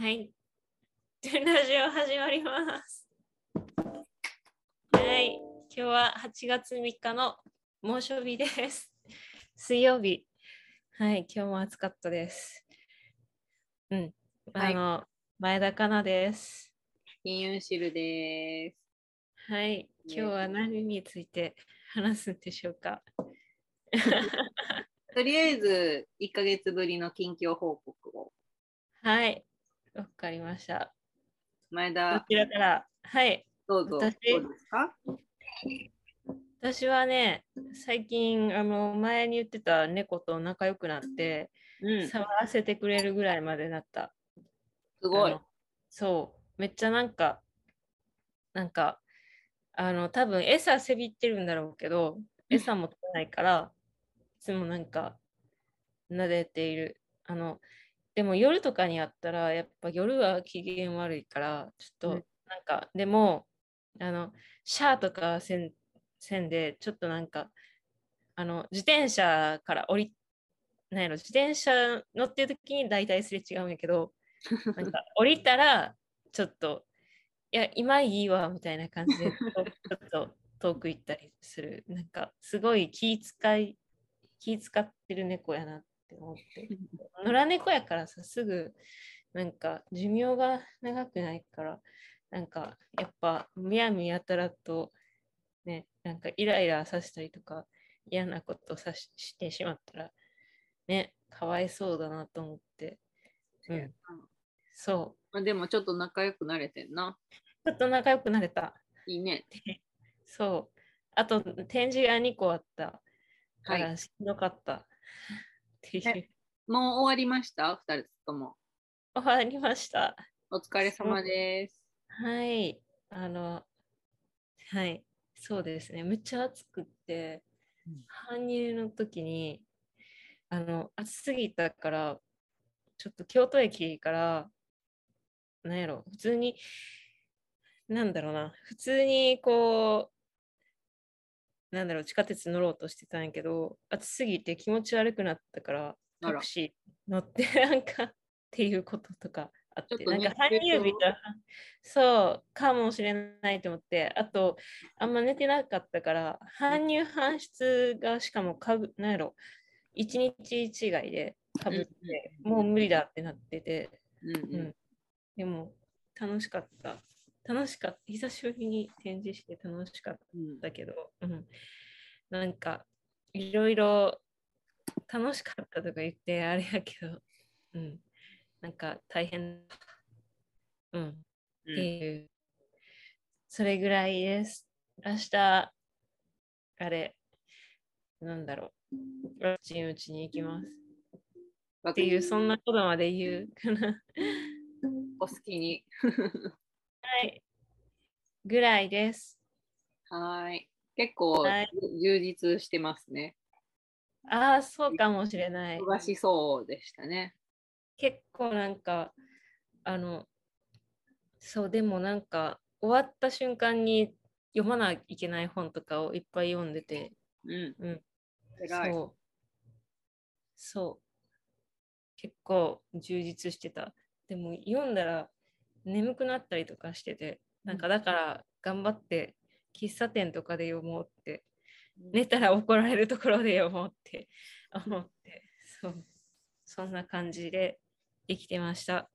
はい。ラジオ始まります。はい。今日は8月3日の猛暑日です。水曜日。はい。今日も暑かったです。うん。はいあの、前田香奈です。金融シルです。はい。今日は何について話すんでしょうか。とりあえず、1ヶ月ぶりの近況報告を。はい。わかりました。前ど田、ちらから。はい。どうぞ。私ですか？私はね、最近、あの、前に言ってた猫と仲良くなって、うん、す触らせてくれるぐらいまでなった。ごい。そう、めっちゃなんか、なんか、あの、多分餌せびってるんだろうけど、餌も取れないから、いつもなんか、撫でている。あの、でも夜とかにやったら、やっぱ夜は機嫌悪いから、ちょっと、うんなんか、でも、あの、シャーとかせんせんで、ちょっとなんか、あの、自転車から降り、なんやろ、自転車乗ってる時に大体すれ違うんやけど、なんか降りたら、ちょっと、いや、今いいわ、みたいな感じで、ちょっと遠く行ったりする。なんか、すごい気遣い、気遣ってる猫やなって思って。野良猫やからさ、すぐ、なんか、寿命が長くないから、なんか、やっぱ、むやみやたらと、ね、なんか、イライラさせたりとか、嫌なことをさししてしまったら、ね、かわいそうだなと思って。うん、そう。まあでもちょっと仲良くなれてんな。ちょっと仲良くなれた。いいね。そう。あと、展示が2個あったかはいらしんどかった。っていう。えもう終わりました？二人とも。終わりました。お疲れ様です。はい。あの、はい。そうですね。むっちゃ暑くってうん、搬入の時に、あの、暑すぎたから、ちょっと京都駅から、なんやろ、普通に、なんだろうな、普通にこう、なんだろう、地下鉄乗ろうとしてたんやけど、暑すぎて気持ち悪くなったから、タクシー乗って、なんか、っていうこととかあって、ちょっとなんか熱中症搬入日が、そう、かもしれないと思って、あと、あんま寝てなかったから、搬入搬出がしかもかぶ、なんやろ、一日違いでかぶって、うんうん。もう無理だってなってて、うんうん。うん。でも楽しかった。楽しかった。久しぶりに展示して楽しかっうんたけど、うん、なんかいろいろ楽しかったとか言ってあれやけど、うん、なんか大変、うん、っうんていう、それぐらいです。明日、あれ、なんだろう、ワクチン打ちに行きます。っていう、そんなことまで言うかな。お好きに。はい。ぐらいです。はーい。結構はい充実してますね。ああ、そうかもしれない。忙しそうでしたね。結構なんか、あの、そう、でもなんか、終わった瞬間に読まないといけない本とかをいっぱい読んでて、うん。うん。そう。そう。結構充実してた。でも読んだら眠くなったりとかしてて、なんかだから頑張って喫茶店とかで読もうって、寝たら怒られるところで読もうって思って、そう。そんな感じで生きてました。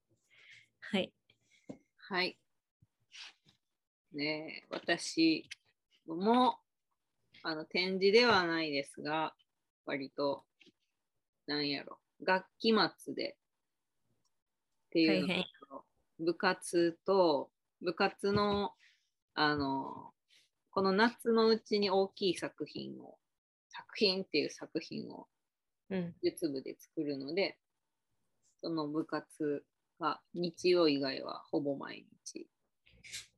はい。はい。ねえ、私もあの展示ではないですが、割と、なんやろ、学期末でっていうのと部活と、部活の、あの、この夏のうちに大きい作品を、作品っていう作品をうん。術部で作るので、その部活が日曜以外はほぼ毎日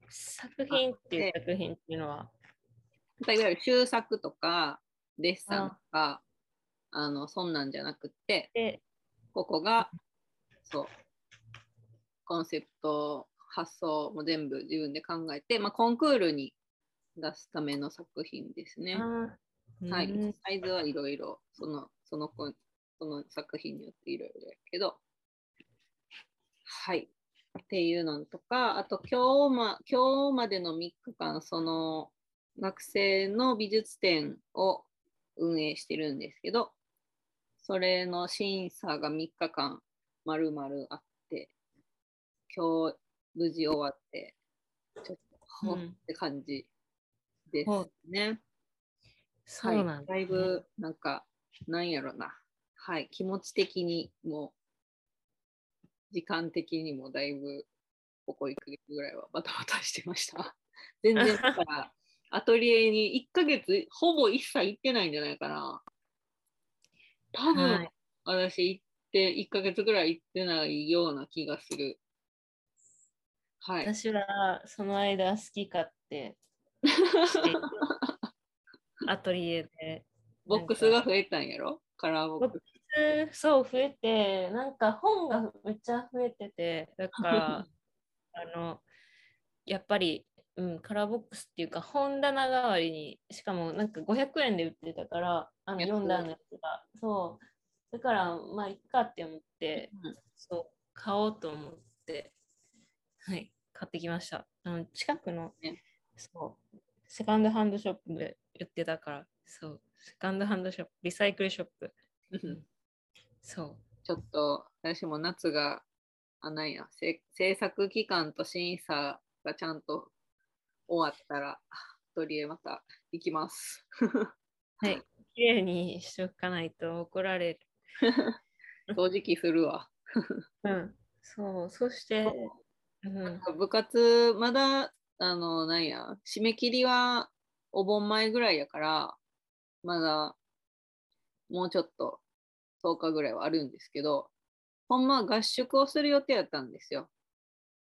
作品っていう作品っていうのは、ないわゆる修作とかデッサンとかあのそんなんじゃなくってで、ここがそうコンセプト発想も全部自分で考えて、まあ、コンクールに出すための作品ですね。はい。うん、サイズはいろいろそのその子その作品によっていろいろやけど。はい。っていうのとか、あと今日,、ま、今日までの3日間、その学生の美術展を運営してるんですけど、それの審査が3日間まるまるあって、今日無事終わって、ちょっとほんって感じですね。そうなんだ、はい、だいぶなんか、なんやろな。はい、気持ち的にも、時間的にもだいぶ、ここ1ヶ月ぐらいはバタバタしてました。全然だから、アトリエに1ヶ月、ほぼ一切行ってないんじゃないかな。多分、はい私行って、1ヶ月ぐらい行ってないような気がする。はい。私はその間好き勝手 アトリエで。ボックスが増えたんやろ？カラーボックス。えーそう増えて、なんか本がめっちゃ増えてて、だから、あの、やっぱり、うん、カラーボックスっていうか本棚代わりに、しかもなんか500円で売ってたから、あの安い読んだのやつが、そう。だから、まあ、いっかって思って、うんそう、買おうと思って、はい、買ってきました。あの近くの、ねそう、セカンドハンドショップで売ってたから、そう、セカンドハンドショップ、リサイクルショップ、そう。ちょっと私も夏が、あ、なんや、せ制作期間と審査がちゃんと終わったら、アトリエまた行きます。はい、綺麗にしておかないと怒られる。掃除機するわ。うん、そう、そして、うん、部活、まだ、あの、なんや、締め切りはお盆前ぐらいやから、まだ、もうちょっと10日ぐらいはあるんですけど、ほんまは合宿をする予定やったんですよ。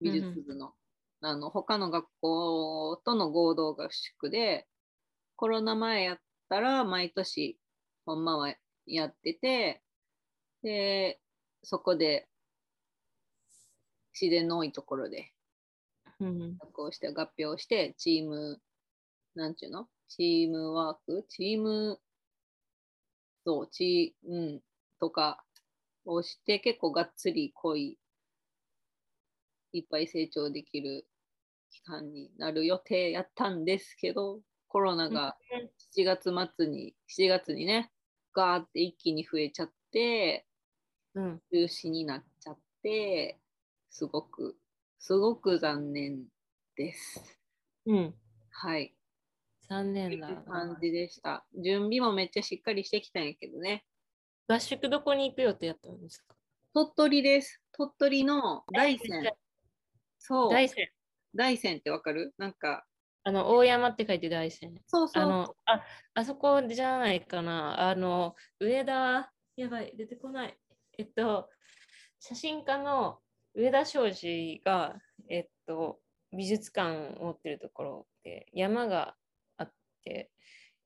美術部の。あの、他の学校との合同合宿で、コロナ前やったら毎年、ほんまはやってて、で、そこで自然の多いところで。うん、こうして合併して、チーム、なんちゅうの？チームワーク？チーム、そう、チー、うん、とかをして、結構がっつり濃い、いっぱい成長できる期間になる予定やったんですけど、コロナが7月末に、7月にね、ガーって一気に増えちゃって、うん、中止になっちゃって、すごく、すごく残念です。うん、はい。残念だう感な。じでした。準備もめっちゃしっかりしてきたんやけどね。合宿どこに行く予定やったんですか？鳥取です。鳥取の大山。そう。大山。大山ってわかる？なんか、あの、大山って書いて大山。そうそう。あの、あ、あそこじゃないかな。あの、上田、やばい、出てこない。えっと、写真家の上田昌司が、えっと、美術館を持ってるところで山があって、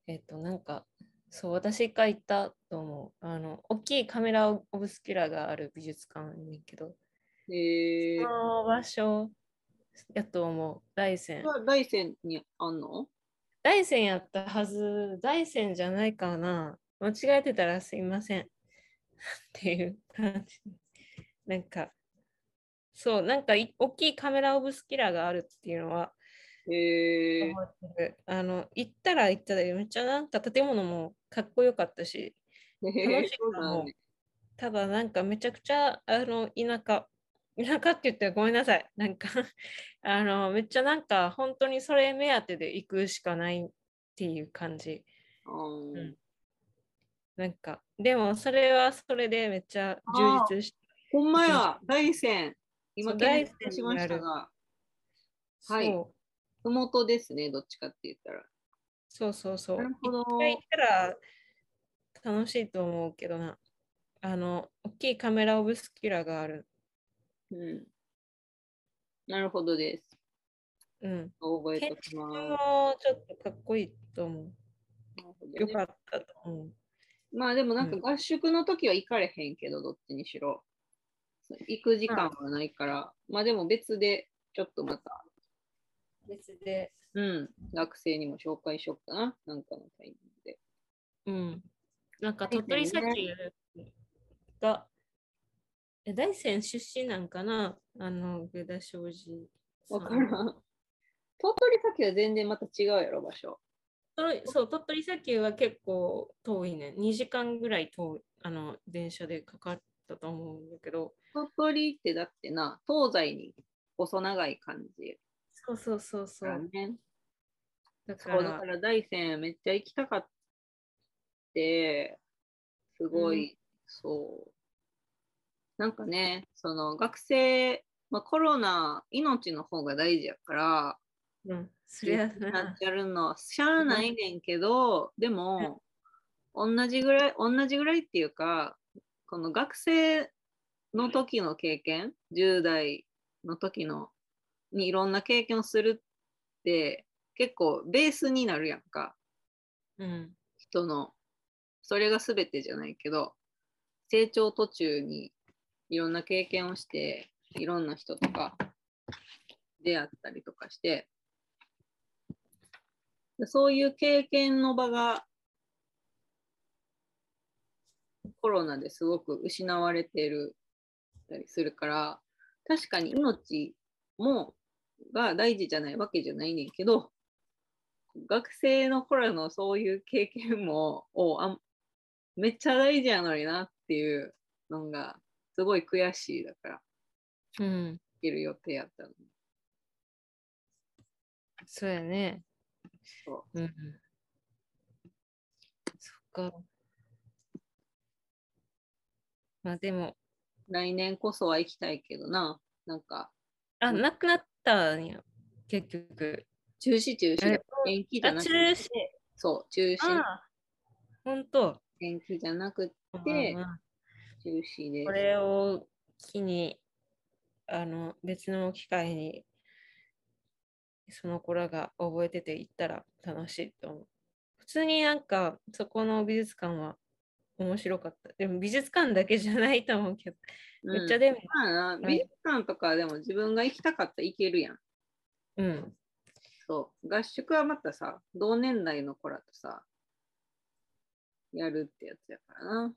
えっと、なんか、そう、私が行ったと思う。あの、大きいカメラオブスキュラがある美術館やねんけど、えーそ、の場所やと思う。大山。大山にあんの？大山やったはず、大山じゃないかな。間違えてたらすいません。っていう感じ。なんか、そう、なんかい大きいカメラオブスキラがあるっていうのはえー、覚えてる。あの、行ったら行ったで、めっちゃなんか建物もかっこよかったし、楽しいもね。ただなんかめちゃくちゃ、あの、田舎、田舎って言ってごめんなさい。なんか、あの、めっちゃなんか本当にそれ目当てで行くしかないっていう感じ。うんうんなんか、でもそれはそれでめっちゃ充実して、ほんまや、大山。今、大山索しましたにが、はいふもとですね、どっちかって言ったら。そうそうそう。なるほど一回行ったら楽しいと思うけどな。あの、大きいカメラオブスキュラがある。うん。なるほどです。うん。覚えておきます。もちょっとかっこいいと思う。ねよかったと思う。まあでもなんか合宿の時は行かれへんけど、どっちにしろ。行く時間はないから、まあでも別でちょっとまた、別で、うん、学生にも紹介しようかな、なんかのタイミングで。うん。なんか大鳥取砂丘が、え大山出身なんかなあの、上田庄司さん。わからん。鳥取砂丘は全然また違うやろ、場所。そうそう、鳥取砂丘は結構遠いね。2時間ぐらい遠い、あの、電車でかかったと思うんだけど。鳥取ってだってな、東西に細長い感じそうそうそうそだう。ね。だかそう、だからら大山めっちゃ行きたかって、すごい、そう。なんかね、その学生、まあ、コロナ、命の方が大事やから、うん、そりゃななっ。ちゃるのはしゃあないねんけど、でも、同じぐらい、同じぐらいっていうか、この学生の時の経験、10代の時のにいろんな経験をするって結構ベースになるやんか、うん。人の。それが全てじゃないけど、成長途中にいろんな経験をして、いろんな人とか出会ったりとかして、そういう経験の場がコロナですごく失われてるたりするから、確かに命もが大事じゃないわけじゃないねんけど、学生の頃のそういう経験もをあんめっちゃ大事やのになっていうのがすごい悔しいだから、うん。行ける予定やったのに。そうやね。そううん。そっか。まあでも、来年こそは行きたいけどな、なんかあ、うんなくなったんや、結局。中止中止延期じゃあ、なく中止。そう、中止ああ、ほんと。延期じゃなくうんてうん中止でこれを機に、あの、別の機会に、その子らが覚えてて行ったら楽しいと思う。普通になんか、そこの美術館は面白かった。でも美術館だけじゃないと思うけど、めっちゃでも、まあな、美術館とかでも自分が行きたかったら行けるやん。うん、そう。合宿はまたさ、同年代の子らとさ、やるってやつやからな。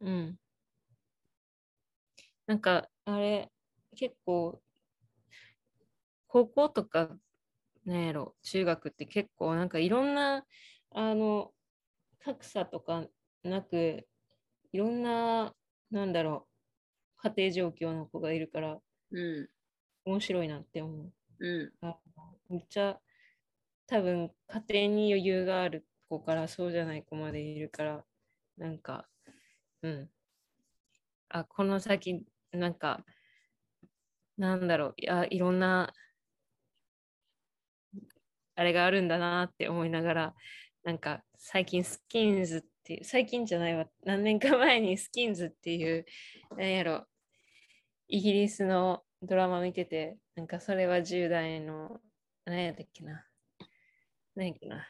うん。なんか、あれ、結構、高校とか、なんやろ、中学って結構、なんかいろんな、あの、格差とかなく、いろんな、なんだろう、家庭状況の子がいるから、うん。面白いなって思う。うん。あめっちゃ、多分、家庭に余裕がある子からそうじゃない子までいるから、なんか、うん。あ、この先、なんか、なんだろう、いや、いろんな、あれがあるんだなって思いながら、なんか、最近スキンズっていう、最近じゃないわ、何年か前にスキンズっていう、なんやろ、イギリスのドラマ見てて、なんかそれは10代の、何やったっけな。何やっけな。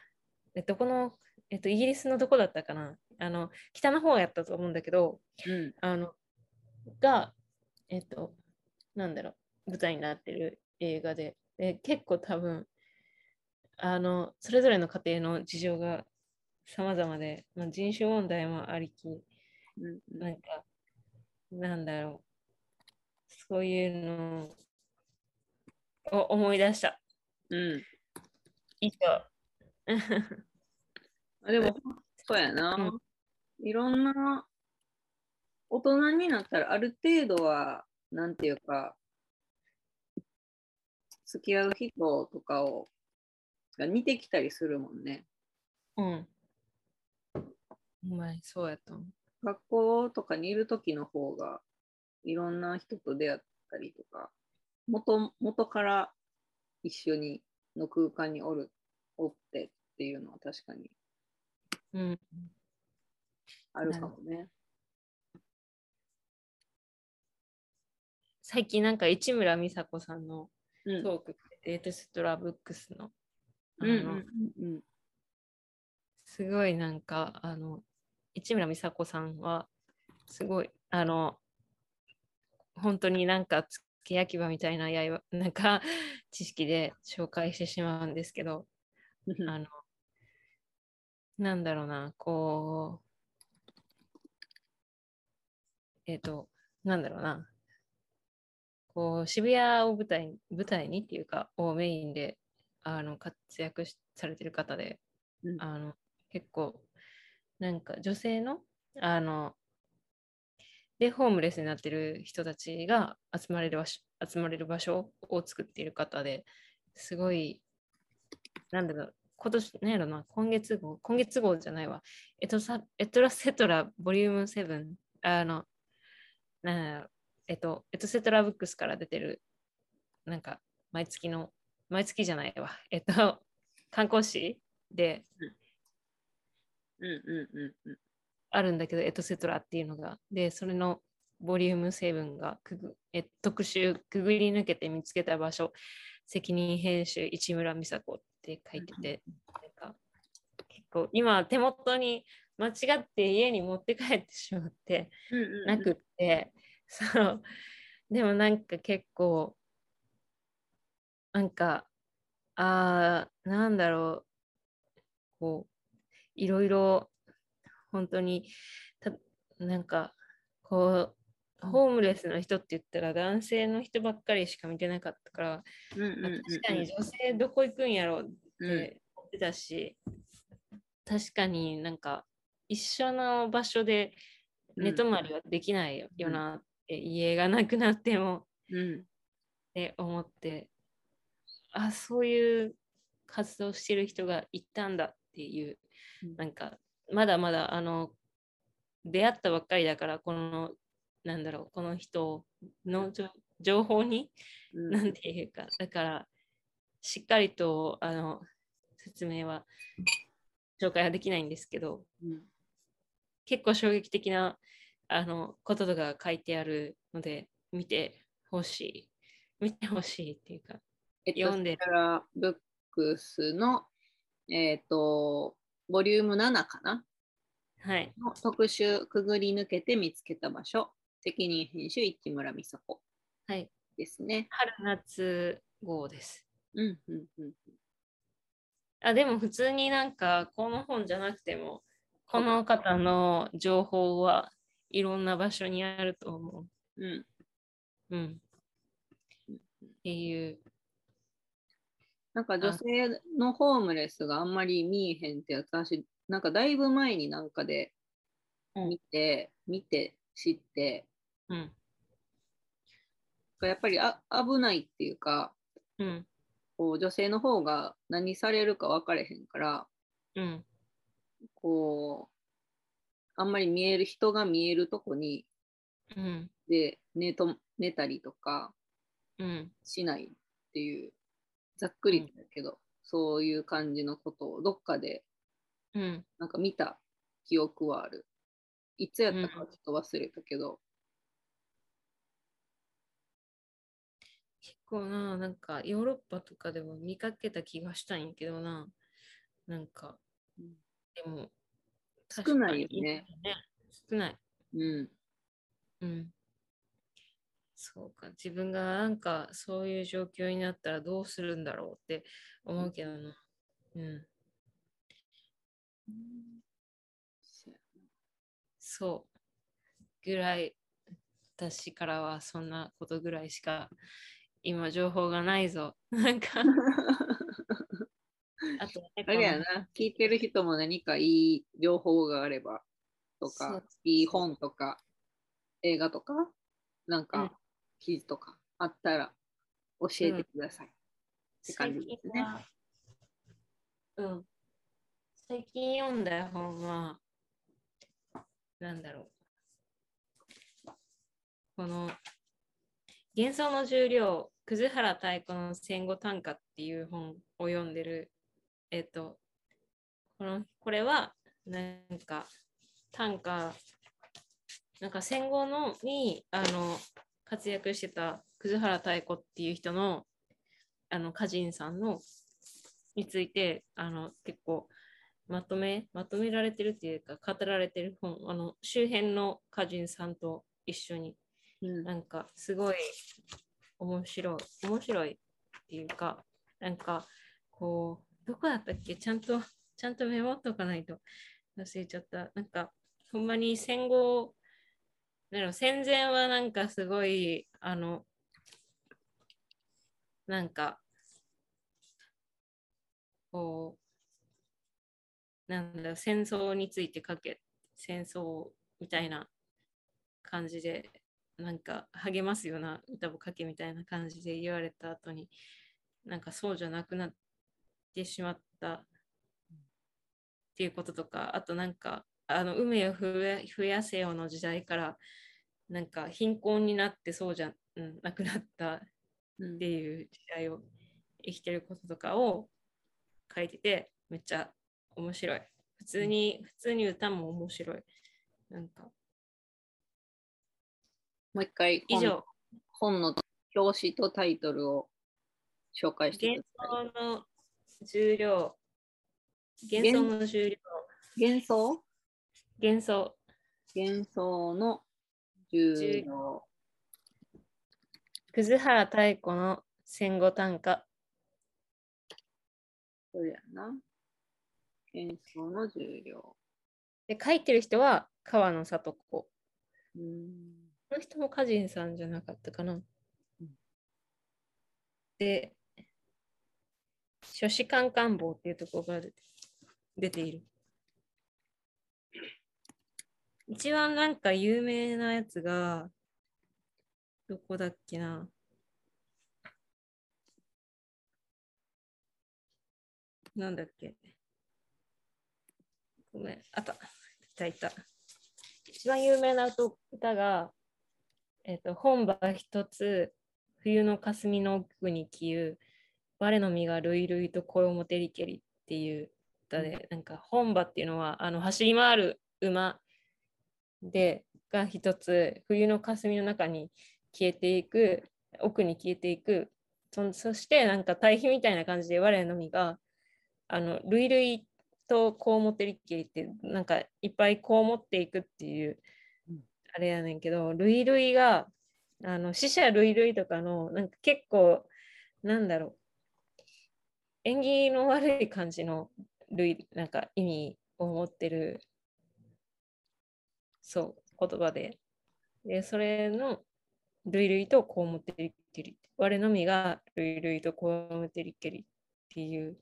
えどこの、えっと、イギリスのどこだったかな。あの、北の方やったと思うんだけど、うん。あの、が、えっと、なんだろう、舞台になってる映画で、で結構多分、あの、それぞれの家庭の事情が様々で、まあ、人種問題もありき、うん。なんか、なんだろう、そういうのを思い出した。うん。以 でも、そうやな。いろんな、大人になったらある程度は、なんていうか、付き合う人とかを、が似てきたりするもんね。うん。お前、そうやと思う。学校とかにいる時の方が、いろんな人と出会ったりとか、元元から一緒にの空間におる、おってっていうのは確かにうん。あるかもね。最近なんか市村美紗子さんのうん。トーク、デートストラブックスの、あうんうの、んうんすごいなんか、あの、市村美紗子さんは、すごい、あの、本当になんか、付け焼き場みたいなやいわなんか、知識で紹介してしまうんですけど、うん。あの、なんだろうな、こう、えっ、と、なんだろうな、こう渋谷を舞台舞台にっていうか、をメインであの活躍しされてる方で、うんあの結構、なんか女性の、あの、で、ホームレスになってる人たちが集まれる場所集まれる場所を作っている方ですごい、なんだろう、今年、なんやろな、今月号、今月号じゃないわ、エトサエトラセトラボリューム7、あの、なんやろ、えっと、エトセトラブックスから出てる、なんか、毎月の、毎月じゃないわ、えっと、観光誌で。あるんだけど、エトセトラっていうのが。で、それのボリューム7がくぐえ特集、くぐり抜けて見つけた場所、責任編集、市村美佐子って書いてて、なんか結構今手元に間違って家に持って帰ってしまってなくって、そう、でもなんか結構、なんか、あー、なんだろう、こう、いろいろ、本当に、たなんか、こう、ホームレスの人って言ったら男性の人ばっかりしか見てなかったから、うんうんうんうん。確かに女性どこ行くんやろうっうん。て思ってたし、確かになんか一緒の場所で寝泊まりはできないようんなって、家がなくなってもうん。って思って、あ、そういう活動してる人がいたんだっていう、うんなんかまだまだあの出会ったばっかりだからこのなんだろうこの人の情情報にうん。なんていうかだからしっかりとあの説明は紹介はできないんですけどうん。結構衝撃的なあのこととか書いてあるので見てほしい。見てほしいっていうかえっと、読んでブックスの、えっ、と、ボリューム7かな？はいの特集、くぐり抜けて見つけた場所、責任編集、市村美佐子はいですね。春夏号ですうんうんうん。あでも普通になんかこの本じゃなくてもこの方の情報はいろんな場所にあると思うん、う。うん。っていう。なんか女性のホームレスがあんまり見えへんってやつ、私、なんかだいぶ前になんかでうん見て、見て、知って、うん。やっぱりあ危ないっていうか、うん。こう女性の方が何されるか分かれへんから、うん。こう、あんまり見える人が見えるとこにうん。で寝と寝たりとかうん。しないっていう、ざっくりだけど、そういう感じのことをどっかでうん。なんか見た記憶はある。いつやったかはちょっと忘れたけど、結構な、なんかヨーロッパとかでも見かけた気がしたんやけどな。なんか、うんでも、少ないよね。少ない。うん、うん。そうか、自分がなんかそういう状況になったらどうするんだろうって思うけどな。うん。そう。ぐらい、私からはそんなことぐらいしか今情報がないぞ。なんか、あと、ね、あれやな、聞いてる人も何かいい情報があればとかいい本とか、映画とか、なんか記事とかあったら教えてください。って感じですね最近はうん。最近読んだ本は、なんだろう。この、幻想の重量、葛原太鼓の戦後短歌っていう本を読んでる。えっと、この、これは、なんか、短歌、なんか戦後のに、あの、活躍してた葛原太鼓っていう人のあの歌人さんのについてあの結構まとめまとめられてるっていうか語られてる本あの周辺の歌人さんと一緒にうん。なんかすごい面白い面白いっていうかなんかこうどこだったっけ？ちゃんとちゃんとメモっとかないと忘れちゃった。なんかほんまに戦後でも戦前はなんかすごい、あの、なんか、こう、なんだろう、戦争について書け、戦争みたいな感じで、なんか励ますような歌を書けみたいな感じで言われた後に、なんかそうじゃなくなってしまったっていうこととか、あとなんか、あの海を増や増やせよの時代から、なんか貧困になってそうじゃ、うん、なくなったっうん。ていう時代を生きてることとかを書いてて、めっちゃ面白い。普通に、普通に歌も面白い。なんか、もう一回以上、本の表紙とタイトルを紹介して幻ください。想の重量、幻想の重量、幻想？幻想、幻想の重量。葛原太鼓の戦後短歌、それやな。幻想の重量。で書いてる人は川野里子。こうーん。の人も歌人さんじゃなかったかな。で、書士官官房っていうところが出ている。一番なんか有名なやつが、どこだっけな。なんだっけ。ごめん、あった。いたいた。一番有名な歌が、えっ、と、本場一つ、冬の霞の奥に消ゆ、我の実がるいるいと声をもてりけりっていう歌で、なんか本場っていうのは、あの走り回る馬で、が一つ、冬の霞の中に消えていく、奥に消えていく、そそしてなんか対比みたいな感じで我の実が、あの、るいるいとこうもてりけりって、なんかいっぱいこう持っていくっていううん、あれやねんけど、るいるいが、あの、死者類類とかの、なんか結構、なんだろう、縁起の悪い感じの類、なんか意味を持ってる、そう、言葉で。で、それの、類類とこうもてりけり。我のみが類類とこうもてりけりっていう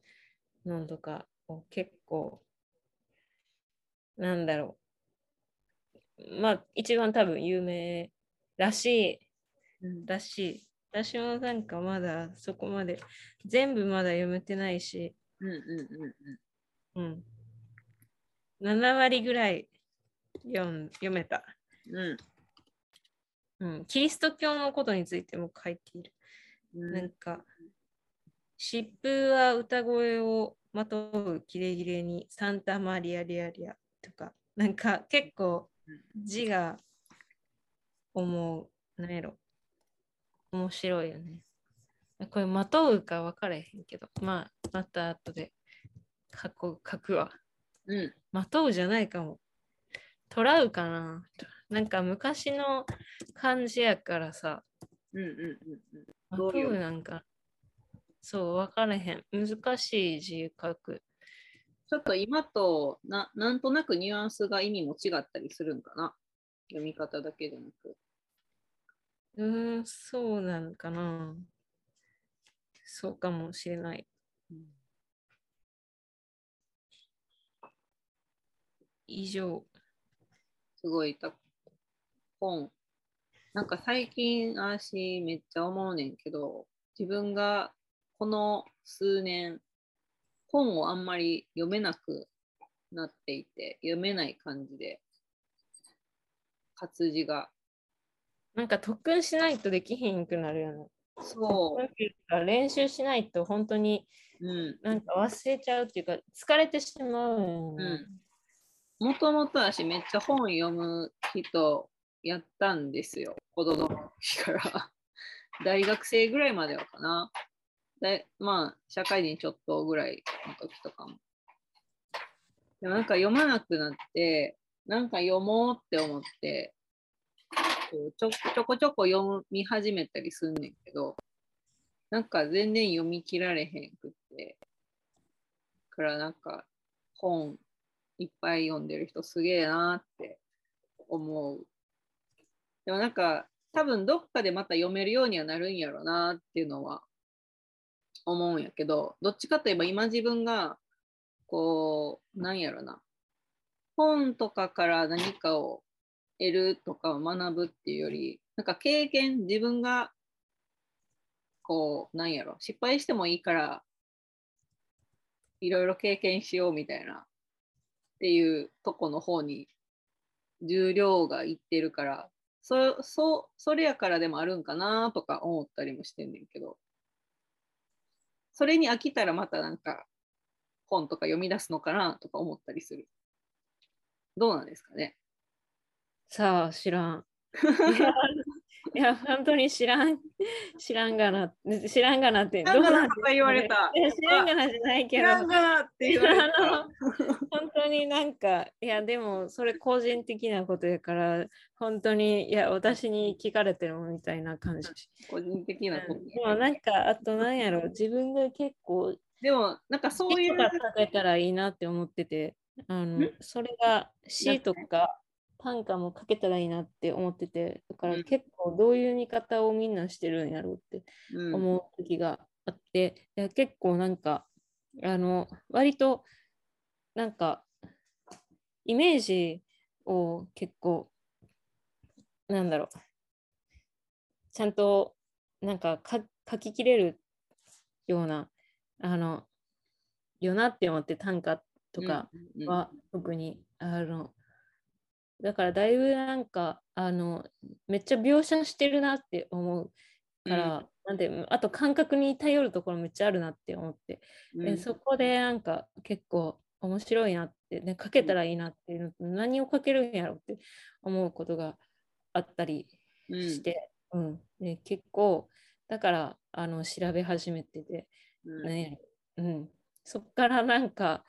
のとかを結構、なんだろう。まあ、一番多分有名らしいうんだし、私もなんかまだそこまで、全部まだ読めてないし、うんうんうんうん。7割ぐらい読ん読めた。うん。うんうん。キリスト教のことについても書いている。うんなんか、疾風は歌声をまとうキレキレにサンタマリアリアリアとか、なんか結構字が思う、なんやろ、面白いよね。これまとうか分からへんけど、まあ、また後で書こう書くわ。うん。まとうじゃないかも。トラウかななんか昔の漢字やからさ、うんうんうんうういう？うなんか、そう、分からへん。難しい字書く。ちょっと今とななんとなくニュアンスが意味も違ったりするんかな読み方だけでなく。うーん、そうなんかな。そうかもしれない。以上。すごいた本。なんか最近私めっちゃ思うねんけど、自分がこの数年本をあんまり読めなくなっていて、読めない感じで、活字が。なんか特訓しないとできひんくなるよね。そうか練習しないと本当にう。うん。なんか忘れちゃうっていうか疲れてしまうよね、もともと私めっちゃ本読む人やったんですよ。子供の時から。大学生ぐらいまではかな。でまあ、社会人ちょっとぐらいの時とかも。でもなんか読まなくなって、なんか読もうって思って、ちょちょこちょこ読み始めたりすんねんけど、なんか全然読み切られへんくって。からなんか本いっぱい読んでる人すげえなって思う。でもなんか多分どっかでまた読めるようにはなるんやろなっていうのは思うんやけどどっちかといえば今自分がこうなんやろな。本とかから何かを得るとかを学ぶっていうよりなんか経験自分がこうなんやろ失敗してもいいからいろいろ経験しようみたいなっていうとこの方に重量がいってるからそそそれやからでもあるんかなとか思ったりもしてんねんけど。それに飽きたらまたなんか本とか読み出すのかなとか思ったりする。どうなんですかね？さあ、知らん。いや、本当に知らん、知らんがな、知らんがなって、知らんがなとか言われた。いや知らんがなじゃないけど、知らんがなって言われた。本当になんか、いや、でも、それ個人的なことやから、本当に、いや、私に聞かれてるみたいな感じ。個人的なこと。うん。でもなんか、あとなんやろ、自分が結構、でもなんかそういう。詩とか書けたらいいなって思ってて、あのん？それが詩とか短歌も書けたらいいなって思ってて、だからうん。結構どういう見方をみんなしてるんやろうってうん。思う時があって、いや結構なんか、あの、割となんか、イメージを結構、なんだろう、ちゃんとなんかか書ききれるような、あの、よなって思って短歌とかうんうん。は特に、あの、だからだいぶなんか、あの、めっちゃ描写してるなって思うから、なんで、あと感覚に頼るところめっちゃあるなって思って、うん。でそこでなんか結構面白いなって、ね、書けたらいいなっていうのと、何を書けるんやろうって思うことがあったりうん。して、うん。で結構だからあの調べ始めてて、うん。ねうん、そっからなんか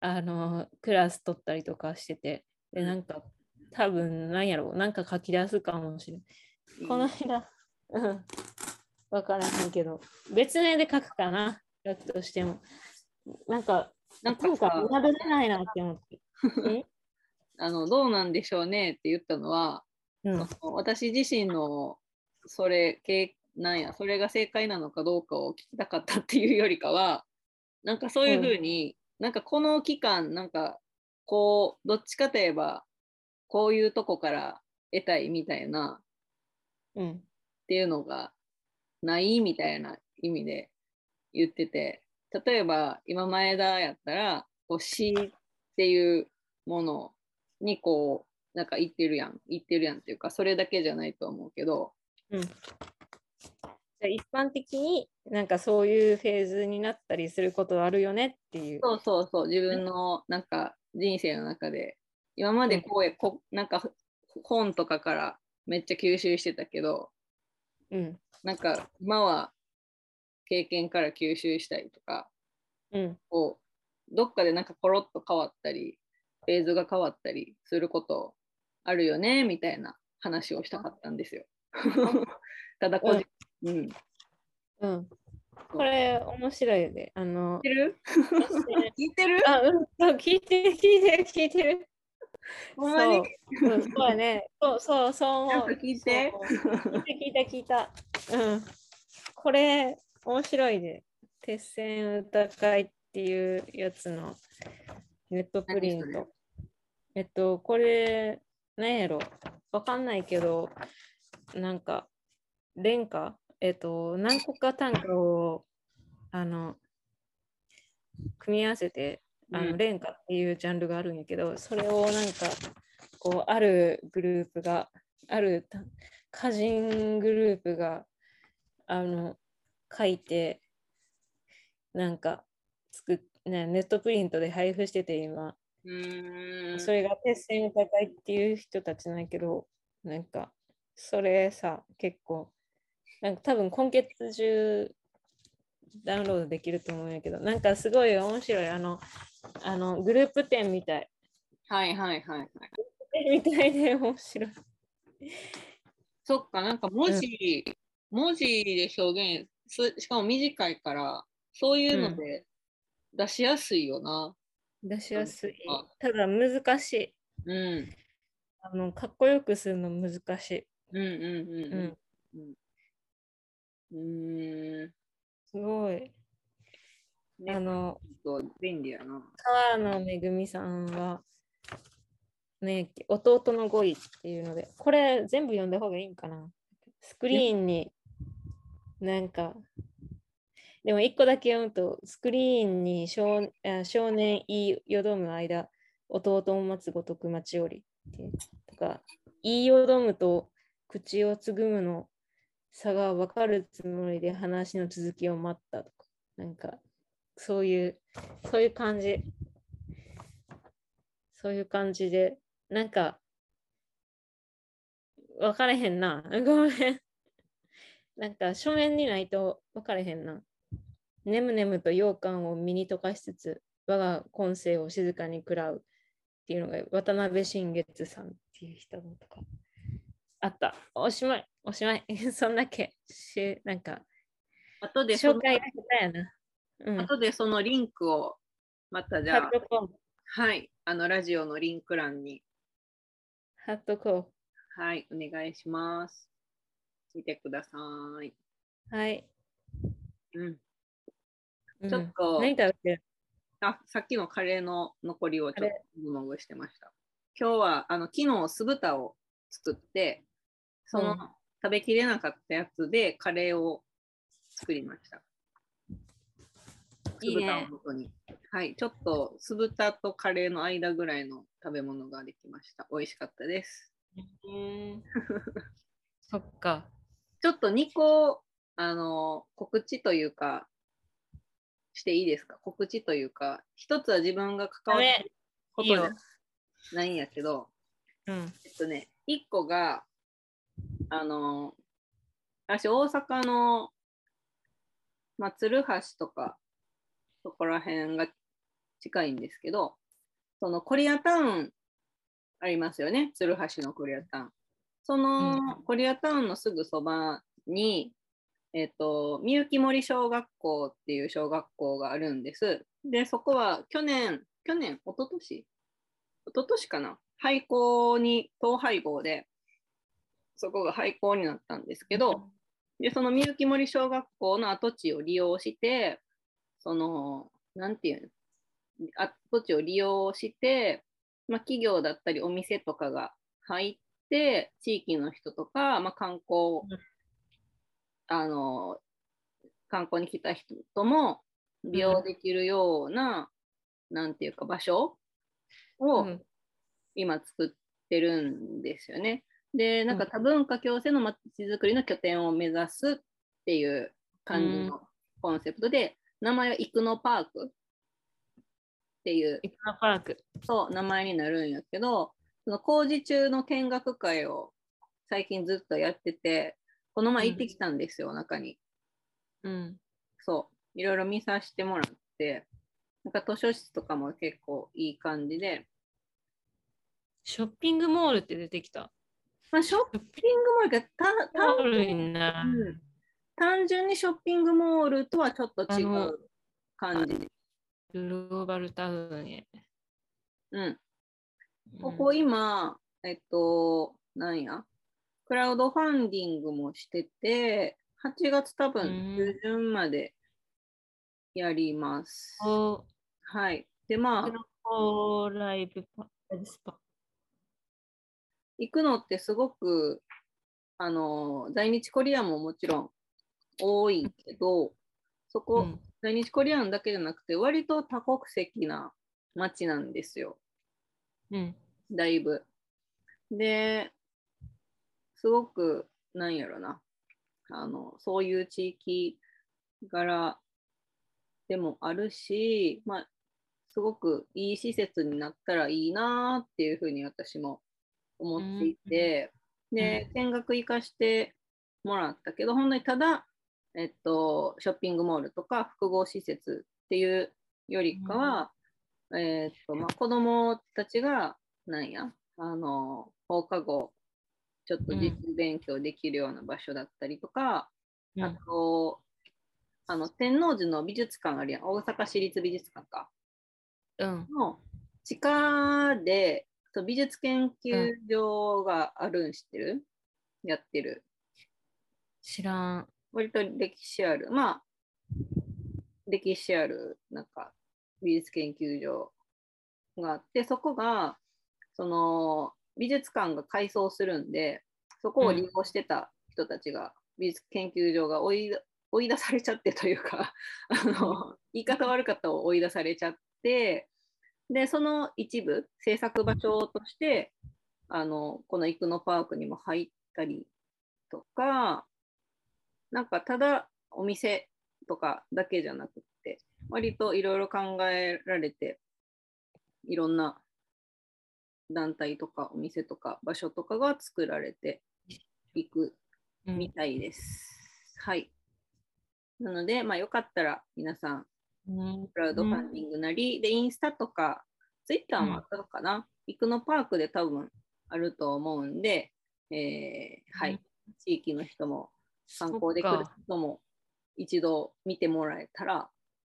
あのクラス取ったりとかしててでうん。なんか多分なんやろうなんか書き出すかもしれんこの間、うん、わからへんけど、別名で書くかな、書くとしても。なんか、なんかべないなって思って。あのどうなんでしょうねって言ったのは、うん、私自身のそれけなんやそれが正解なのかどうかを聞きたかったっていうよりかはなんかそういうふうに、なんかこの期間なんかこうどっちかといえばこういうとこから得たいみたいなうん、っていうのがないみたいな意味で言ってて例えば今前田やったらこう詩っていうものにこうなんか言ってるやん言ってるやんっていうかそれだけじゃないと思うけどうん。じゃあ一般的になんかそういうフェーズになったりすることあるよねっていう。そうそうそう自分のなんか人生の中で今までこうやこなんか本とかからめっちゃ吸収してたけどうん、なんか今は経験から吸収したりとかうん、こうどっかでなんかコロッと変わったりフェーズが変わったりすることあるよねみたいな話をしたかったんですよ。ただ個人、うん。うん。これ面白いよね。あの聞い、てる？聞いてる？あ、うん、聞いてる、聞いてる、聞いてる。ほんまに？そう、うん、そうやね。そうそう、そう思う。聞いて？聞いた、聞いた、聞いた。うん。これ、面白いね。鉄線歌会っていうやつのネットプリント。えっと、これ、なんやろ？わかんないけど、なんか、連歌えっと、何個か単価を、あの、組み合わせて、あの、うん。連歌っていうジャンルがあるんやけど、それをなんか、こう、あるグループが、あるた歌人グループが、あの、書いて、なんか、つくね、ネットプリントで配布してて、今。うーん。それが鉄線歌会っていう人たちなんやけど、なんか、それさ、結構、なんか多分今月中ダウンロードできると思うんやけど、なんかすごい面白い、あの、あのグループ展みたい。はいはいはいはい。みたいで面白い。そっか、なんか文字、文字で表現す、しかも短いから、そういうので出しやすいよな。出しやすいあ。ただ難しい。うん。あのかっこよくするの難しい。うんうんううんん。うん。うすごい。あの、便利やな。川野めぐみさんは、ね、弟の語彙っていうので、これ全部読んだ方がいいんかな？スクリーンに、なんか、でも一個だけ読むと、スクリーンに少あ少年言いよどむ間、弟を待つごとく待ちおりとか、言いよどむと口をつぐむの差が分かるつもりで話の続きを待ったとか、なんか、そういう、そういう感じ。そういう感じで、なんか、分かれへんな。ごめん。なんか、書面にないと分かれへんな。ねむねむと羊羹を身に溶かしつつ、我が今世を静かに食らうっていうのが、渡辺新月さんっていう人のとか。あった。おしまい。おしまい。そんだけ。しなんか、後で紹介が下手やな。うん。後でそのリンクをまたじゃあ。はい、あのラジオのリンク欄に、貼っとこはい、お願いします。見てください。う。はい。うん。うんちょっと何食べてる？あ、さっきのカレーの残りをちょっともぐもぐしてました。今日はあの昨日酢豚を作って、その、うん食べきれなかったやつでカレーを作りました。いいね酢豚を元に。はい、ちょっと酢豚とカレーの間ぐらいの食べ物ができました。美味しかったです。うん。そっか。ちょっと2個、あの、告知というか、していいですか？告知というか、一つは自分が関わることじゃ。ないんやけど、うん。えっとね、1個が、あの、私、大阪の、まあ、鶴橋とか、そこら辺が近いんですけど、そのコリアタウンありますよね、鶴橋のコリアタウン。そのコリアタウンのすぐそばに、えっと、みゆき森小学校っていう小学校があるんです。で、そこは去年、去年、一昨年？一昨年かな？廃校に、統廃合で、そこが廃校になったんですけど、で、そのみゆき森小学校の跡地を利用して、その、なんていうの、跡地を利用して、まあ、企業だったりお店とかが入って、地域の人とか、まあ、観光、うん。あの、観光に来た人とも利用できるような、なんていうか場所を、うん。今作ってるんですよね。で、なんか多文化共生のまちづくりの拠点を目指すっていう感じのコンセプトで、名前は生野パークっていうイクナパーク。そう名前になるんやけど、その工事中の見学会を最近ずっとやってて、この前行ってきたんですよ、中に。うん。そう、いろいろ見させてもらって、なんか図書室とかも結構いい感じで、ショッピングモールって出てきた。まあ、ショッピングモールがたたモールにな。うん単純にショッピングモールとはちょっと違う感じで。グローバルタウンへ。うん、ここ今、えっと、なんや、クラウドファンディングもしてて、8月多分うん中旬までやります。こはい。で、まあ、こライブパスパ。行くのってすごく、あの、在日コリアンももちろん多いけど、そこ、うん在日コリアンだけじゃなくて、割と多国籍な街なんですよ。うん。だいぶ。で、すごく、なんやろな、あの、そういう地域柄でもあるし、まあ、すごくいい施設になったらいいなっていうふうに私も思っていて、で、見学行かしてもらったけど、本当にただ、えっと、ショッピングモールとか複合施設っていうよりかは、えっと、まあ、子供たちが、なんや、あの、放課後、ちょっと実地勉強できるような場所だったりとか、うんあと、あの、天王寺の美術館あるやん、大阪市立美術館か。うん。の地下でそう美術研究所があるん知ってる、やってる知らん。割と歴史ある、まあ、歴史ある、なんか、美術研究所があって、そこが、その、美術館が改装するんで、そこを利用してた人たちが、美術研究所が追い追い出されちゃってというか、あの、言い方悪かったを追い出されちゃって、で、その一部、制作場所として、あの、この生野パークにも入ったりとか、なんかただお店とかだけじゃなくって、割といろいろ考えられて、いろんな団体とかお店とか場所とかが作られていくうん。みたいです。はい。なので、まあよかったら皆さん、うん。クラウドファンディングなり、で、インスタとか、ツイッターもあったのかな、生野パークで多分あると思うんで、えーはい、地域の人も観光で来る人も一度見てもらえたら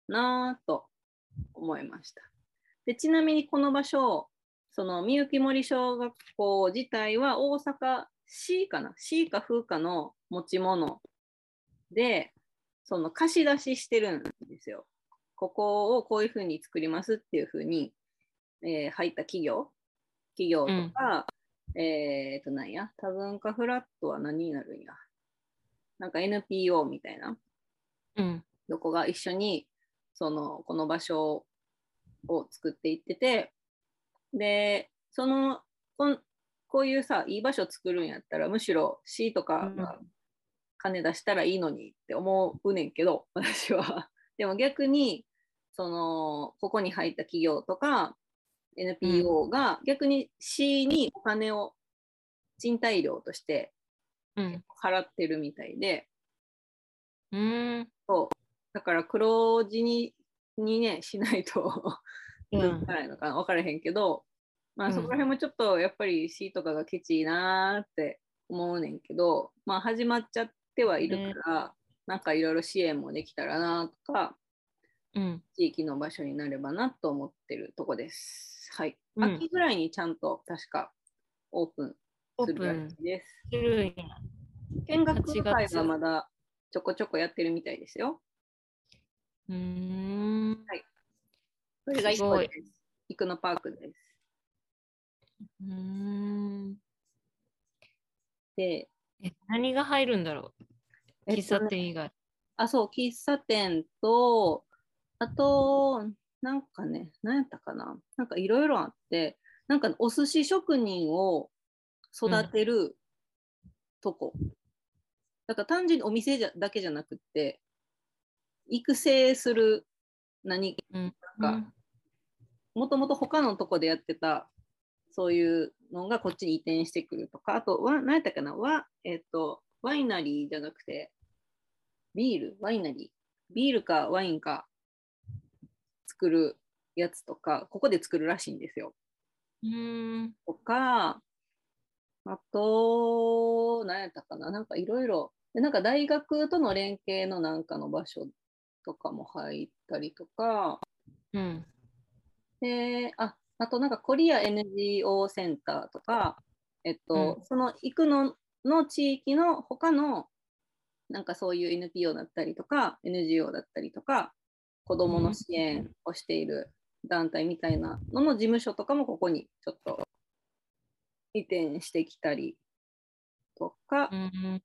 なぁと思いました。でちなみにこの場所、そのみゆき森小学校自体は大阪市かな？市か風かの持ち物で、その貸し出ししてるんですよ。ここをこういうふうに作りますっていうふうに、えー入った企業、企業とか、えっ、と、なんや、多文化フラットは何になるんや？なんか NPO みたいな、うん。どこが一緒に、その、この場所を作っていってて、で、その、こんこういうさ、いい場所作るんやったら、むしろ市とかが金出したらいいのにって思うねんけど、私は。でも逆に、その、ここに入った企業とか、NPO が逆に市にお金を賃貸料としてうん。払ってるみたいで、うん。だから黒字ににね、しないとうどうんしたらいいのかな分からへんけど、まあうんそこら辺もちょっとやっぱり市とかがケチいなーって思うねんけど、まあ始まっちゃってはいるから、なんかいろいろ支援もできたらなとか、うん。地域の場所になればなと思ってるとこです。はい。うん秋ぐらいにちゃんと確かオープンオするらープンしいです。見学8会月はまだちょこちょこやってるみたいですよ。うーん。それが1すごい個です。生野パークです。うーん。で、え、何が入るんだろう？喫えっとね茶店以外。あ、そう、喫茶店と、あと、なんかね、何やったかな？なんかいろいろあって、なんかお寿司職人を育てるとこ。だから単純にお店じゃだけじゃなくって、育成する何うん。かもともと他のとこでやってた、そういうのがこっちに移転してくるとか、あと、わ何やったかな？わ、えっ、と、ワイナリーじゃなくて、ビール？ワイナリー？ビールかワインか作るやつとか、ここで作るらしいんですよ。うん。とか、あと、何やったかな？なんかいろいろ、でなんか大学との連携のなんかの場所とかも入ったりとか、うん。で、あ、あとなんかコリア NGO センターとか、えっと、うん。その行くのの地域の他のなんかそういう NPO だったりとか、NGO だったりとか、子どもの支援をしている団体みたいなのの事務所とかもここにちょっと移転してきたりとかう、ん。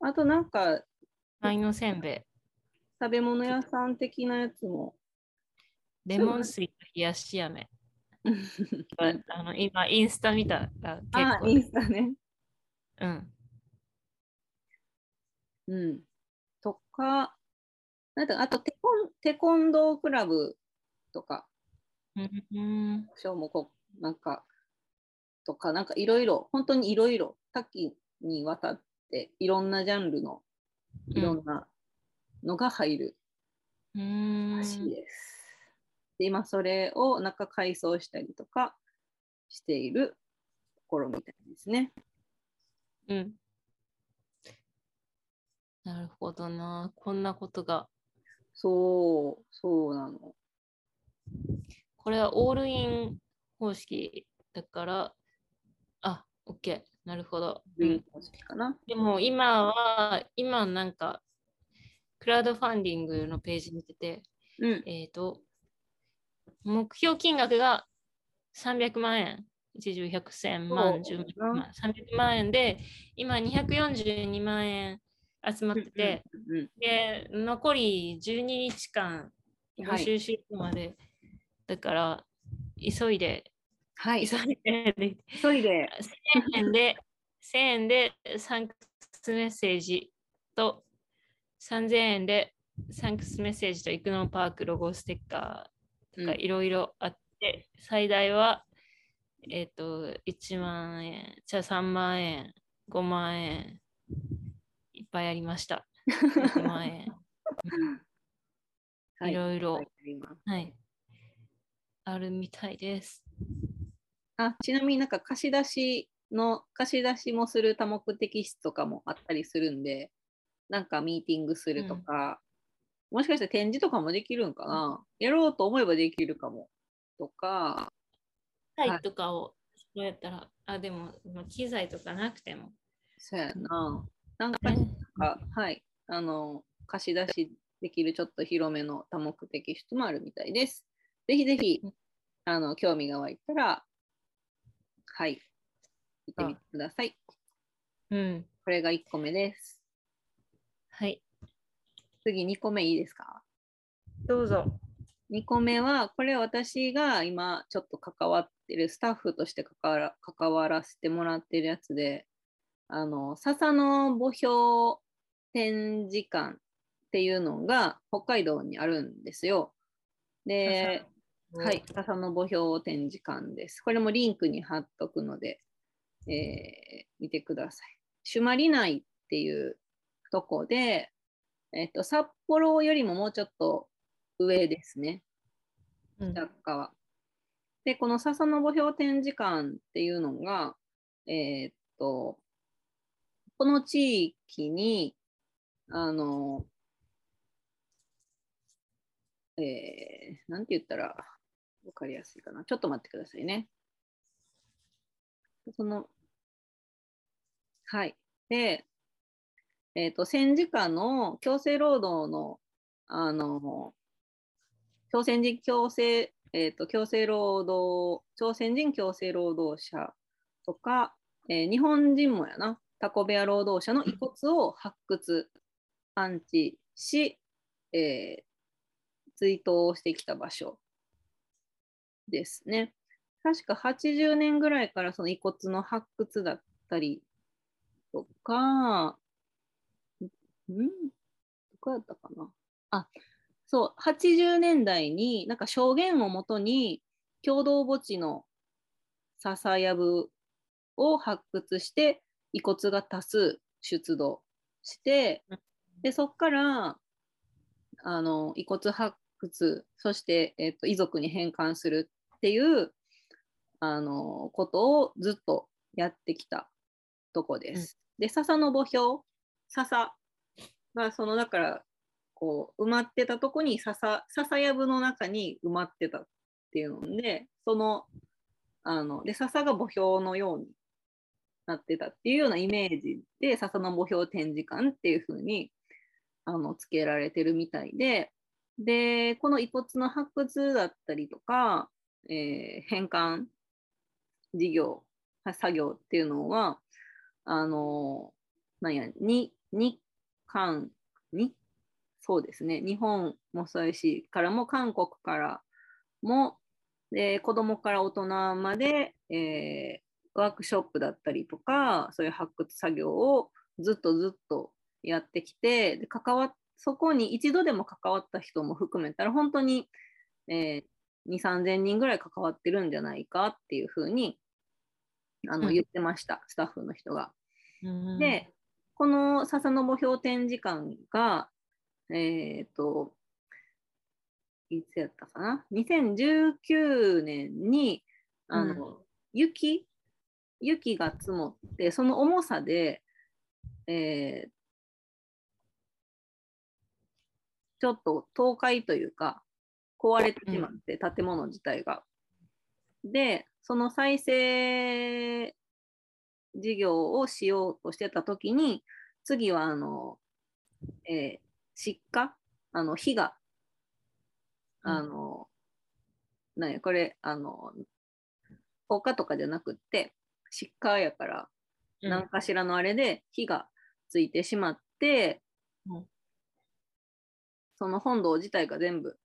あとなんか鯛のせんべい？食べ物屋さん的なやつも、レモン水と冷やし飴。あの今、インスタ見たら結あ、構。インスタね。うん。うん。とか、なんだあとテコンテコンドークラブとか、うん。ショーもこう、なんか、とか、なんかいろいろ、本当にいろいろ、多岐にわたって、いろんなジャンルのいろんなのが入るうん。らしいです。で、今それを中改装したりとかしているところみたいですね。うん。なるほどな。こんなことが。そう、そうなの。これはオールイン方式だから、あ、OK。なるほど。グリーン方式かな。でも今は、今なんか、クラウドファンディングのページ見てて、うん。えっ、と、目標金額が300万円。一重100千万、そう10万、300万円で、今242万円集まってて、うんうんで、残り12日間募集シートまで、だから、急いで、はい。急いで、急いで、1000円で、1000円でサンクスメッセージと3000円でサンクスメッセージとイクノーパークロゴステッカーとかうんいろいろあって、最大は、えっ、と、1万円、じゃあ3万円、5万円、いっぱいありました。6万円。はいいろいろ、はい。あるみたいです。あちなみになんか貸し出しの貸し出しもする多目的室とかもあったりするんで、なんかミーティングするとか、もしかして展示とかもできるんかな、やろうと思えばできるかも。とか、はいとかを、そうやったら、あ、でも、まあ機材とかなくても。そうやな。なんか、ねはい、あの、貸し出しできるちょっと広めの多目的室もあるみたいです。ぜひぜひうん、あの、興味が湧いたら、はい、行ってみてください。うん。これが1個目です。はい。次2個目いいですか？どうぞ。2個目は、これ私が今ちょっと関わってる、スタッフとして関わら関わらせてもらってるやつで、あの、笹の墓標展示館っていうのが北海道にあるんですよ。で、はい、笹の墓標展示館です。これもリンクに貼っとくので、えー見てください。朱鞠内っていうとこで、えっと、札幌よりももうちょっと上ですね。うん。雑貨は。で、この笹の墓標展示館っていうのが、えーっと、この地域に、あの、えー、なんて言ったらわかりやすいかな。ちょっと待ってくださいね。その、はい。で、えーと、戦時下の強制労働の、あの、朝鮮人強制、えー、と強制労働、朝鮮人強制労働者とか、えー日本人もやな、タコ部屋労働者の遺骨を発掘、安置し、えー追悼をしてきた場所ですね。確か80年ぐらいからその遺骨の発掘だったりとか、んどこやったかなあ、そう、80年代になんか証言をもとに共同墓地の笹やぶを発掘して遺骨が多数出土してでそこからあの遺骨発掘そして、えっと遺族に返還するっていうあのことをずっとやってきたとこです。で笹の墓標。笹。がそのだからこう埋まってたとこに笹笹やぶの中に埋まってたっていうのでそのあので笹が墓標のようになってたっていうようなイメージで笹の墓標展示館っていう風にあのつけられてるみたいで。でこの遺骨の発掘だったりとか、えー返還事業作業っていうのはあのなんやに日韓に？そうですね。日本もそうやしからも韓国からもで子どもから大人まで、えーワークショップだったりとかそういう発掘作業をずっとずっとやってきてで関わそこに一度でも関わった人も含めたら本当に、えー、2 3 0 0人ぐらい関わってるんじゃないかっていうふうにあのうん言ってました、スタッフの人が。うん、で、この笹の墓標展示館が、えっ、と、いつやったかな ?2019 年に、あの、雪、雪が積もって、その重さで、えーちょっと倒壊というか、壊れてしまって、建物自体が。で、その再生事業をしようとしてた時に次はあの、えー、失火？あの火があの、うん、なんやこれあの放火とかじゃなくって失火やから何かしらのあれで火がついてしまって、うん、その本堂自体が全部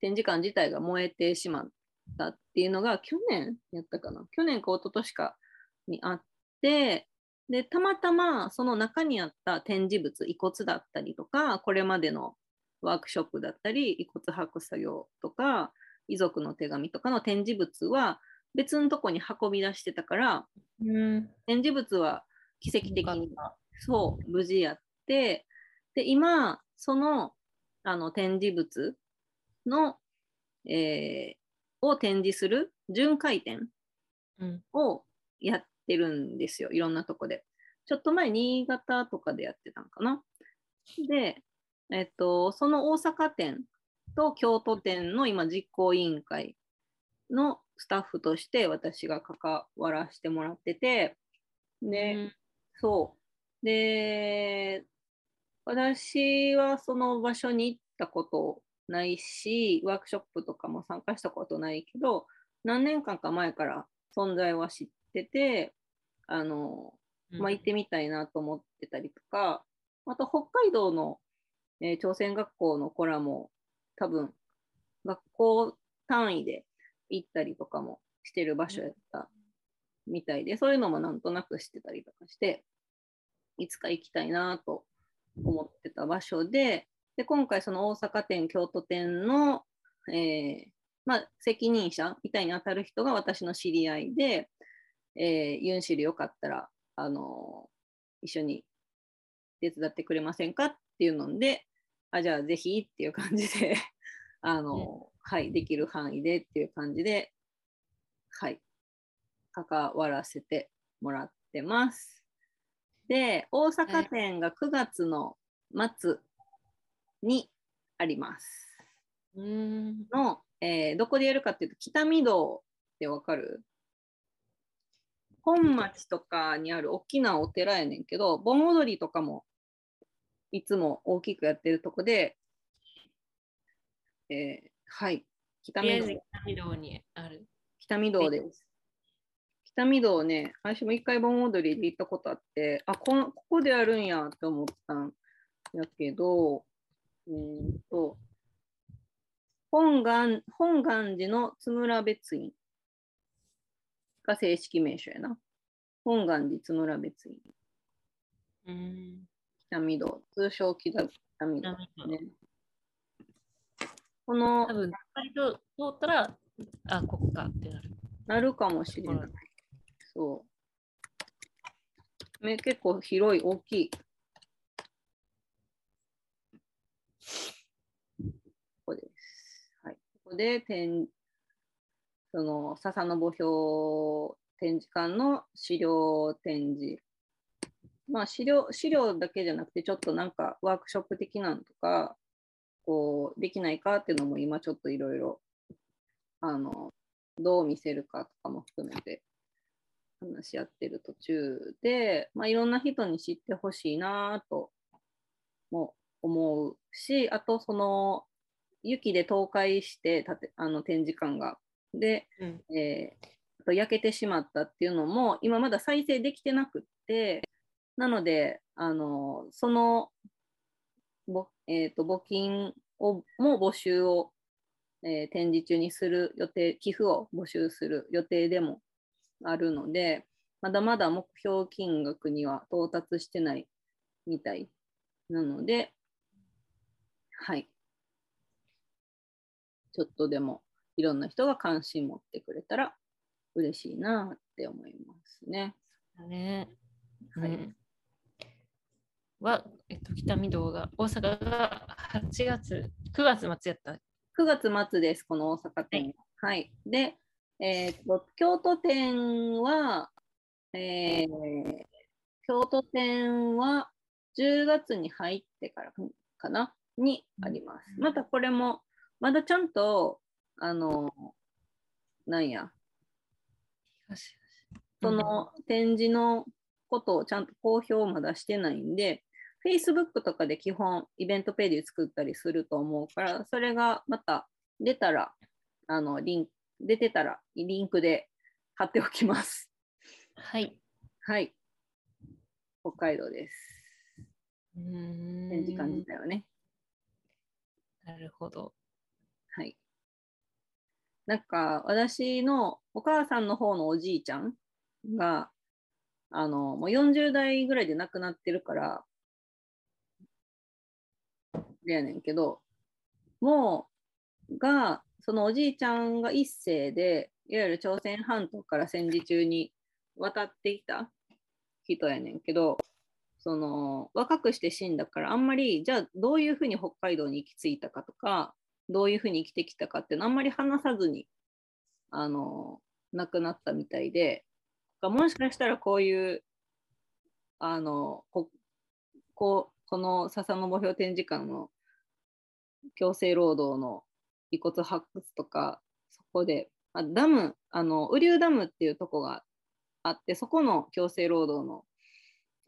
展示館自体が燃えてしまったっていうのが去年やったかな。去年か一昨年かにあってでたまたまその中にあった展示物遺骨だったりとかこれまでのワークショップだったり遺骨博作業とか遺族の手紙とかの展示物は別のとこに運び出してたから、うん、展示物は奇跡的にそう無事やってで今そのあの展示物の、えー、を展示する巡回展をやってるんですよ、いろんなとこで。ちょっと前、新潟とかでやってたんかな。で、えっと、その大阪店と京都店の今実行委員会のスタッフとして私が関わらせてもらってて、で、うん、そう。で、私はその場所に行ったことないし、ワークショップとかも参加したことないけど、何年間か前から存在は知ってて、あの、まあ、行ってみたいなと思ってたりとか、あと北海道の、えー、朝鮮学校の子らも多分学校単位で行ったりとかもしてる場所やったみたいで、そういうのもなんとなく知ってたりとかして、いつか行きたいなと思ってた場所で、で今回その大阪店、京都店の、えー、まあ、責任者みたいに当たる人が私の知り合いで、えー、ユンシルよかったら、あのー、一緒に手伝ってくれませんかっていうので、あ、じゃあぜひっていう感じで あのー、はい、できる範囲でっていう感じで、はい、関わらせてもらってます。で、大阪店が9月の末にあります。の、えー、どこでやるかっていうと、北御堂ってわかる？本町とかにある大きなお寺やねんけど、盆踊りとかもいつも大きくやってるとこで、えー、はい、北御堂。北御堂にある。北御堂です。北御堂ね、私も一回盆踊りで行ったことあって、あ、このここでやるんやって思ったんやけど、うんと、本願本願寺の津村別院が正式名称やな。本願寺津村別院。うん、北御堂、通称北北御堂、ね。この、多分、通ったら、あ、ここかってなる。なるかもしれない。そう。結構広い、大きい。ここです。はい。ここで展、その笹の墓標展示館の資料展示。まあ資料、資料だけじゃなくて、ちょっとなんかワークショップ的なのとか、こう、できないかっていうのも今ちょっといろいろ、あの、どう見せるかとかも含めて話し合ってる途中で、まあ、いろんな人に知ってほしいなとも思うし、あとその雪で倒壊してたてあの展示館が、で、うん、えー、と焼けてしまったっていうのも今まだ再生できてなくって、なので、あのそのぼ、えーと、募金をも募集を、えー、展示中にする予定、寄付を募集する予定でもあるので、まだまだ目標金額には到達してないみたいなので、はい。ちょっとでもいろんな人が関心持ってくれたら嬉しいなって思いますね。ね。はい。うん、は、えっと、北見堂が、大阪が8月、9月末やった。9月末です、この大阪店。はい、はい、で、えーと、京都店は、えー、京都店は10月に入ってからかな？にあります。またこれも、まだちゃんと、あの、なんや、その展示のことをちゃんと公表まだしてないんで、Facebook とかで基本イベントページ作ったりすると思うから、それがまた出たら、あの、リンク、出てたらリンクで貼っておきます。はい。はい。北海道です。うーん展示館自体はね。なるほど。なんか、私のお母さんの方のおじいちゃんが、あの、もう40代ぐらいで亡くなってるから、でやねんけど、もう、が、そのおじいちゃんが一世で、いわゆる朝鮮半島から戦時中に渡っていた人やねんけど、その若くして死んだからあんまりじゃあどういうふうに北海道に行き着いたかとかどういうふうに生きてきたかっていうのあんまり話さずにあの亡くなったみたいでもしかしたらこういうあのこここの笹の墓標展示館の強制労働の遺骨発掘とかそこであダムあの雨竜ダムっていうとこがあってそこの強制労働の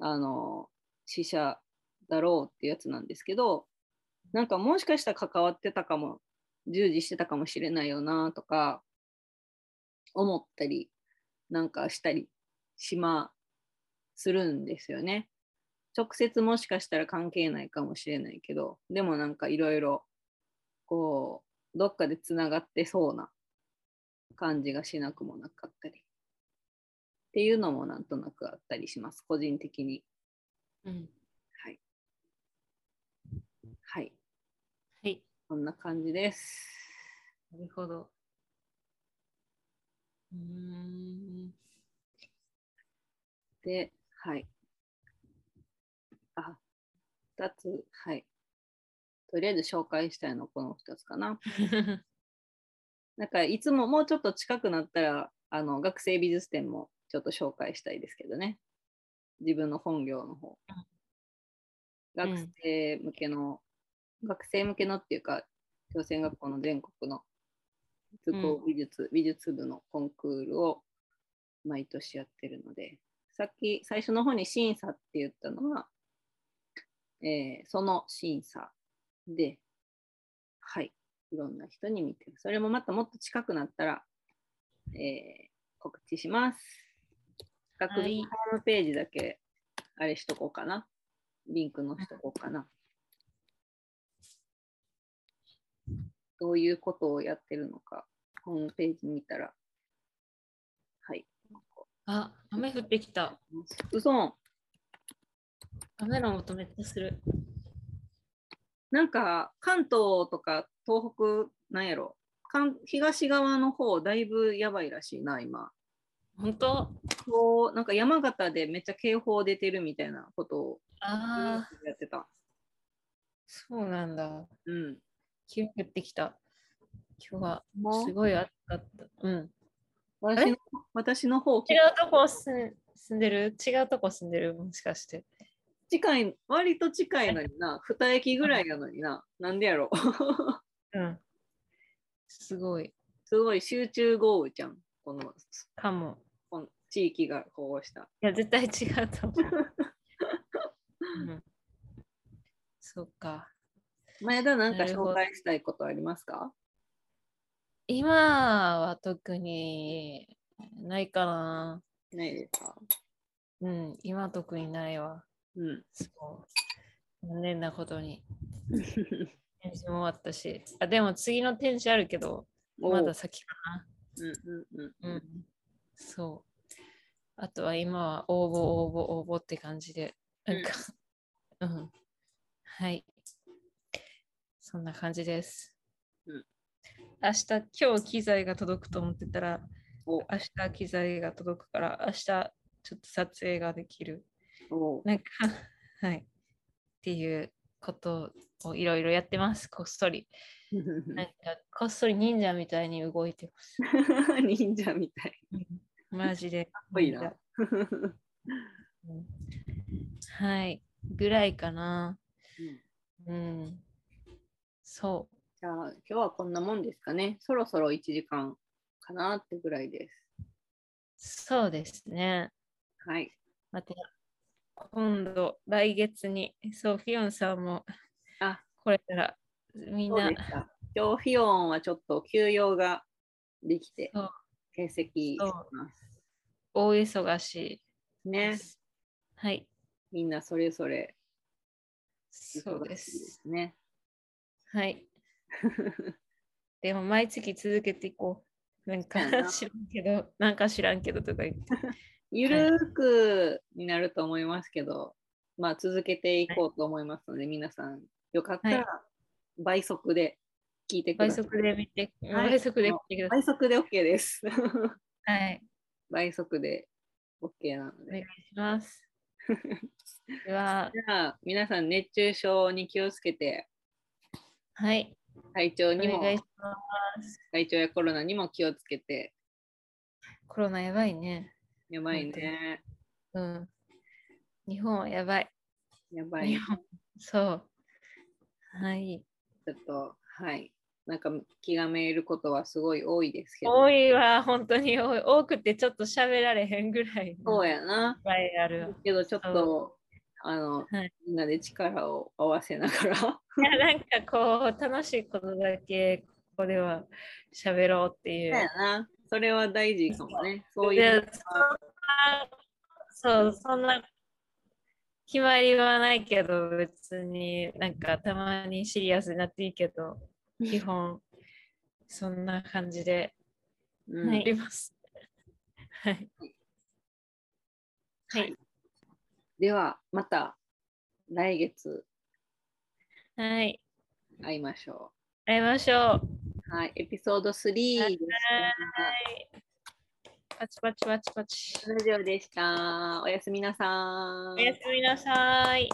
あの死者だろうっていうやつなんですけどなんかもしかしたら関わってたかも従事してたかもしれないよなとか思ったりなんかしたりしまするんですよね。直接もしかしたら関係ないかもしれないけどでもなんかいろいろこうどっかでつながってそうな感じがしなくもなかったりっていうのもなんとなくあったりします個人的に。うん。はい。はい。はい。こんな感じです。なるほど。うーん。で、はい。あ、2つ、はい。とりあえず紹介したいのこの2つかな。なんかいつももうちょっと近くなったら、あの学生美術展もちょっと紹介したいですけどね。自分の本業の方。うん学生向けの、学生向けのっていうか、朝鮮学校の全国の図工美術、美術部のコンクールを毎年やってるので、さっき最初の方に審査って言ったのは、えーその審査で、はい、いろんな人に見てる。それもまたもっと近くなったら、えー告知します。学部のホームページだけ、あれしとこうかな。リンクのしとこうかな。どういうことをやってるのか、ホームページ見たら、はい。あ、雨降ってきた。うそ雨の音めっちゃする。なんか関東とか東北なんやろ関東側の方だいぶやばいらしいな今本当？こうなんか山形でめっちゃ警報出てるみたいなことをああ、やってたそうなんだ。うん急に降ってきた。今日はすごい暑かった。うん。私の私の方違うとこ住ん住んでる？違うとこ住んでる？もしかして。近い割と近いのにな2駅ぐらいやのにななんでやろうん。すごい。すごい集中豪雨じゃんこのかも。この地域がこうしたいや、絶対違うと思う。うん、そうか。前田なんか紹介したいことありますか？今は特にないかな。ないですか？うん、今は特にないわ。うんそう。残念なことに。展示も終わったし。あ、でも次の展示あるけど、まだ先かうんうんうんな。うん。そう。あとは今は応募、応募、応募って感じで。なんか、うん。はい。そんな感じです。うん明日、今日機材が届くと思ってたら、お明日機材が届くから、明日ちょっと撮影ができる。おなんか、はい。っていうことをいろいろやってます、こっそり。なんか、こっそり忍者みたいに動いてます。忍者みたい。マジで。かっこいいな。うんはい。ぐらいかな。うん。そう。じゃあ今日はこんなもんですかね。そろそろ1時間かなってぐらいです。そうですね。はい。また今度、来月に、そう、フィオンさんもあ、これからみんな。今日フィオンはちょっと休養ができて欠席します。大忙しいでね。す。はい、みんなそれぞれそうで。すね。はい。でも毎月続けていこう。なんか 知らんけど、なんか知らんけどとか言って。ゆるーくになると思いますけど、まあ続けていこうと思いますので、皆さんよかったはいら倍速で聞いてください。倍速で見て、はい倍速で見てください。倍速で OK です。はい。倍速で OK なのお願いで。します。では、じゃあ皆さん熱中症に気をつけて、はい。体調おにも願いします。体調やコロナにも気をつけて、コロナやばいね。やばいね。うん。日本はやばい。やばい。そう。はい。ょっと、はい。なんか気がめいることはすごい多いですけど。多いわ、本当に多い。多くてちょっと喋られへんぐらい。そういっやな。ぱいある。けどちょっと、あの、はいみんなで力を合わせながら。いやなんかこう、楽しいことだけここでは喋ろうっていそう。それは大事かもね。そういでう。そそう、そんな決まりはないけど、別になんかたまにシリアスになっていいけど、基本そんな感じでうん入ります。はい。はい。では、また来月はい。会いましょ会いましょう。う。はい。エピソード3です。はい。パチパチパチパチ。ラジオでした。おやすみなさい。おやすみなさい。